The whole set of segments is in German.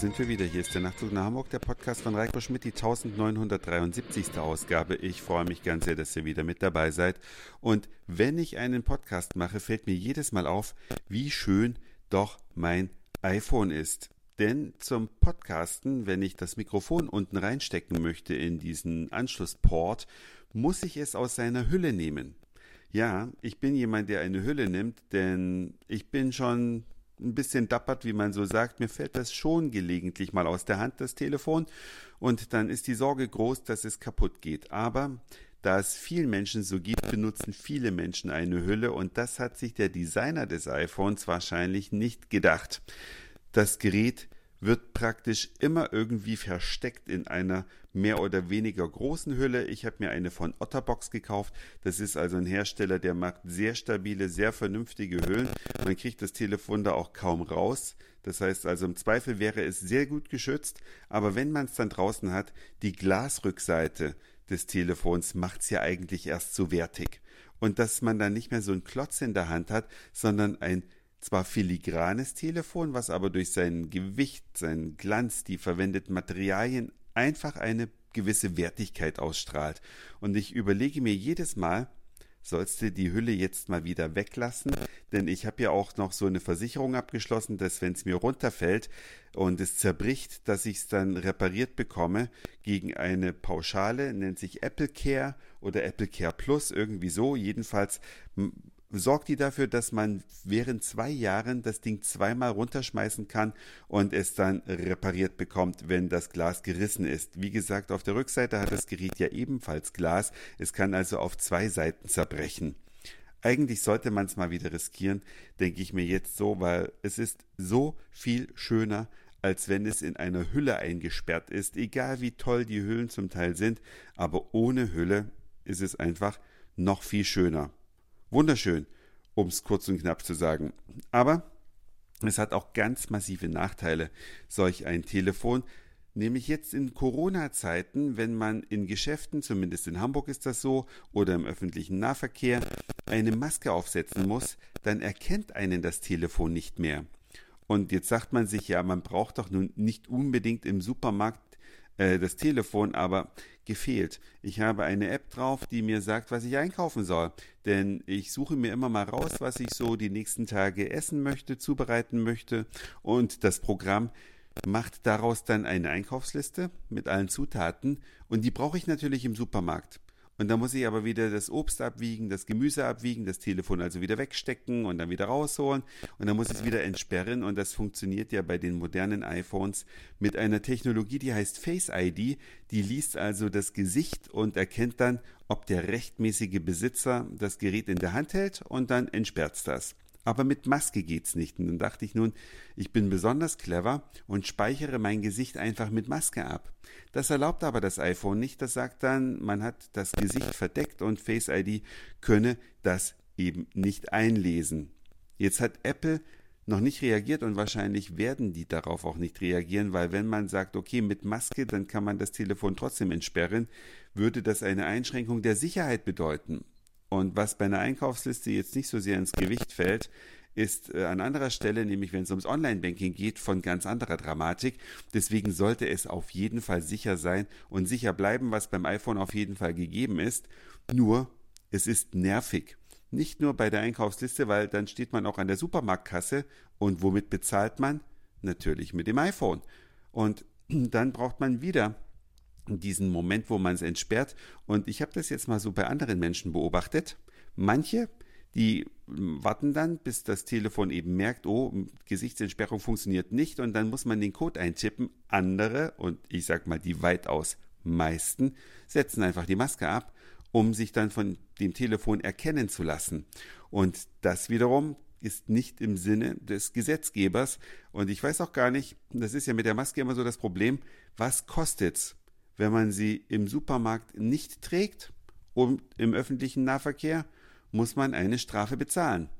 sind wir wieder. Hier ist der Nachtzug nach Hamburg, der Podcast von Reiko Schmidt, die 1973. Ausgabe. Ich freue mich ganz sehr, dass ihr wieder mit dabei seid. Und wenn ich einen Podcast mache, fällt mir jedes Mal auf, wie schön doch mein iPhone ist. Denn zum Podcasten, wenn ich das Mikrofon unten reinstecken möchte in diesen Anschlussport, muss ich es aus seiner Hülle nehmen. Ja, ich bin jemand, der eine Hülle nimmt, denn ich bin schon ein bisschen dappert, wie man so sagt. Mir fällt das schon gelegentlich mal aus der Hand, das Telefon. Und dann ist die Sorge groß, dass es kaputt geht. Aber da es vielen Menschen so gibt, benutzen viele Menschen eine Hülle und das hat sich der Designer des iPhones wahrscheinlich nicht gedacht. Das Gerät wird praktisch immer irgendwie versteckt in einer mehr oder weniger großen Hülle. Ich habe mir eine von Otterbox gekauft. Das ist also ein Hersteller, der macht sehr stabile, sehr vernünftige Hüllen. Man kriegt das Telefon da auch kaum raus. Das heißt also im Zweifel wäre es sehr gut geschützt, aber wenn man es dann draußen hat, die Glasrückseite des Telefons macht es ja eigentlich erst so wertig. Und dass man dann nicht mehr so einen Klotz in der Hand hat, sondern ein zwar filigranes Telefon, was aber durch sein Gewicht, seinen Glanz, die verwendeten Materialien einfach eine gewisse Wertigkeit ausstrahlt. Und ich überlege mir jedes Mal, sollst du die Hülle jetzt mal wieder weglassen, denn ich habe ja auch noch so eine Versicherung abgeschlossen, dass wenn es mir runterfällt und es zerbricht, dass ich es dann repariert bekomme gegen eine Pauschale, nennt sich Apple Care oder Apple Care Plus, irgendwie so. Jedenfalls sorgt die dafür, dass man während zwei Jahren das Ding zweimal runterschmeißen kann und es dann repariert bekommt, wenn das Glas gerissen ist. Wie gesagt, auf der Rückseite hat das Gerät ja ebenfalls Glas. Es kann also auf zwei Seiten zerbrechen. Eigentlich sollte man es mal wieder riskieren, denke ich mir jetzt so, weil es ist so viel schöner, als wenn es in einer Hülle eingesperrt ist, egal wie toll die Hüllen zum Teil sind, aber ohne Hülle ist es einfach noch viel schöner. Wunderschön, um es kurz und knapp zu sagen. Aber es hat auch ganz massive Nachteile, solch ein Telefon. Nämlich jetzt in Corona-Zeiten, wenn man in Geschäften, zumindest in Hamburg ist das so, oder im öffentlichen Nahverkehr, eine Maske aufsetzen muss, dann erkennt einen das Telefon nicht mehr. Und jetzt sagt man sich ja, man braucht doch nun nicht unbedingt im Supermarkt äh, das Telefon aber gefehlt. Ich habe eine App drauf, die mir sagt, was ich einkaufen soll. Denn ich suche mir immer mal raus, was ich so die nächsten Tage essen möchte, zubereiten möchte. Und das Programm macht daraus dann eine Einkaufsliste mit allen Zutaten. Und die brauche ich natürlich im Supermarkt. Und dann muss ich aber wieder das Obst abwiegen, das Gemüse abwiegen, das Telefon also wieder wegstecken und dann wieder rausholen. Und dann muss ich es wieder entsperren. Und das funktioniert ja bei den modernen iPhones mit einer Technologie, die heißt Face ID. Die liest also das Gesicht und erkennt dann, ob der rechtmäßige Besitzer das Gerät in der Hand hält und dann entsperrt das. Aber mit Maske geht's nicht. Und dann dachte ich nun, ich bin besonders clever und speichere mein Gesicht einfach mit Maske ab. Das erlaubt aber das iPhone nicht. Das sagt dann, man hat das Gesicht verdeckt und Face ID könne das eben nicht einlesen. Jetzt hat Apple noch nicht reagiert und wahrscheinlich werden die darauf auch nicht reagieren, weil wenn man sagt, okay, mit Maske, dann kann man das Telefon trotzdem entsperren, würde das eine Einschränkung der Sicherheit bedeuten. Und was bei einer Einkaufsliste jetzt nicht so sehr ins Gewicht fällt, ist äh, an anderer Stelle, nämlich wenn es ums Online-Banking geht, von ganz anderer Dramatik. Deswegen sollte es auf jeden Fall sicher sein und sicher bleiben, was beim iPhone auf jeden Fall gegeben ist. Nur, es ist nervig. Nicht nur bei der Einkaufsliste, weil dann steht man auch an der Supermarktkasse und womit bezahlt man? Natürlich mit dem iPhone. Und dann braucht man wieder diesen Moment, wo man es entsperrt. Und ich habe das jetzt mal so bei anderen Menschen beobachtet. Manche, die warten dann, bis das Telefon eben merkt, oh, Gesichtsentsperrung funktioniert nicht und dann muss man den Code eintippen. Andere, und ich sag mal die weitaus meisten, setzen einfach die Maske ab, um sich dann von dem Telefon erkennen zu lassen. Und das wiederum ist nicht im Sinne des Gesetzgebers. Und ich weiß auch gar nicht, das ist ja mit der Maske immer so das Problem, was kostet's? Wenn man sie im Supermarkt nicht trägt und im öffentlichen Nahverkehr, muss man eine Strafe bezahlen.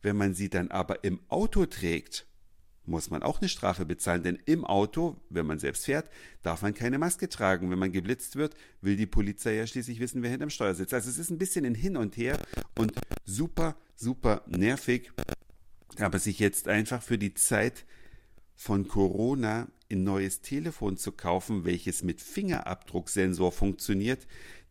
Wenn man sie dann aber im Auto trägt, muss man auch eine Strafe bezahlen, denn im Auto, wenn man selbst fährt, darf man keine Maske tragen. Wenn man geblitzt wird, will die Polizei ja schließlich wissen, wer hinterm Steuer sitzt. Also es ist ein bisschen ein Hin und Her und super, super nervig, aber sich jetzt einfach für die Zeit von Corona ein neues Telefon zu kaufen, welches mit Fingerabdrucksensor funktioniert,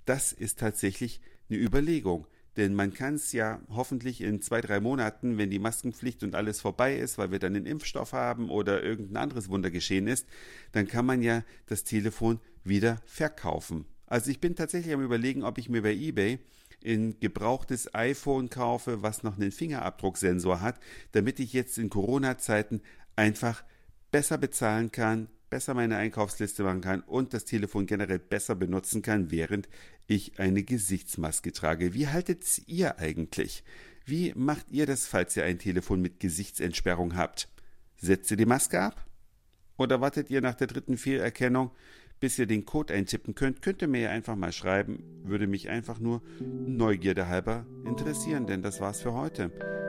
das ist tatsächlich eine Überlegung. Denn man kann es ja hoffentlich in zwei, drei Monaten, wenn die Maskenpflicht und alles vorbei ist, weil wir dann einen Impfstoff haben oder irgendein anderes Wunder geschehen ist, dann kann man ja das Telefon wieder verkaufen. Also ich bin tatsächlich am überlegen, ob ich mir bei eBay ein gebrauchtes iPhone kaufe, was noch einen Fingerabdrucksensor hat, damit ich jetzt in Corona-Zeiten einfach besser bezahlen kann, besser meine Einkaufsliste machen kann und das Telefon generell besser benutzen kann, während ich eine Gesichtsmaske trage. Wie haltet ihr eigentlich? Wie macht ihr das, falls ihr ein Telefon mit Gesichtsentsperrung habt? Setzt ihr die Maske ab? Oder wartet ihr nach der dritten Fehlerkennung, bis ihr den Code eintippen könnt, könnt ihr mir ja einfach mal schreiben. Würde mich einfach nur Neugierde halber interessieren, denn das war's für heute.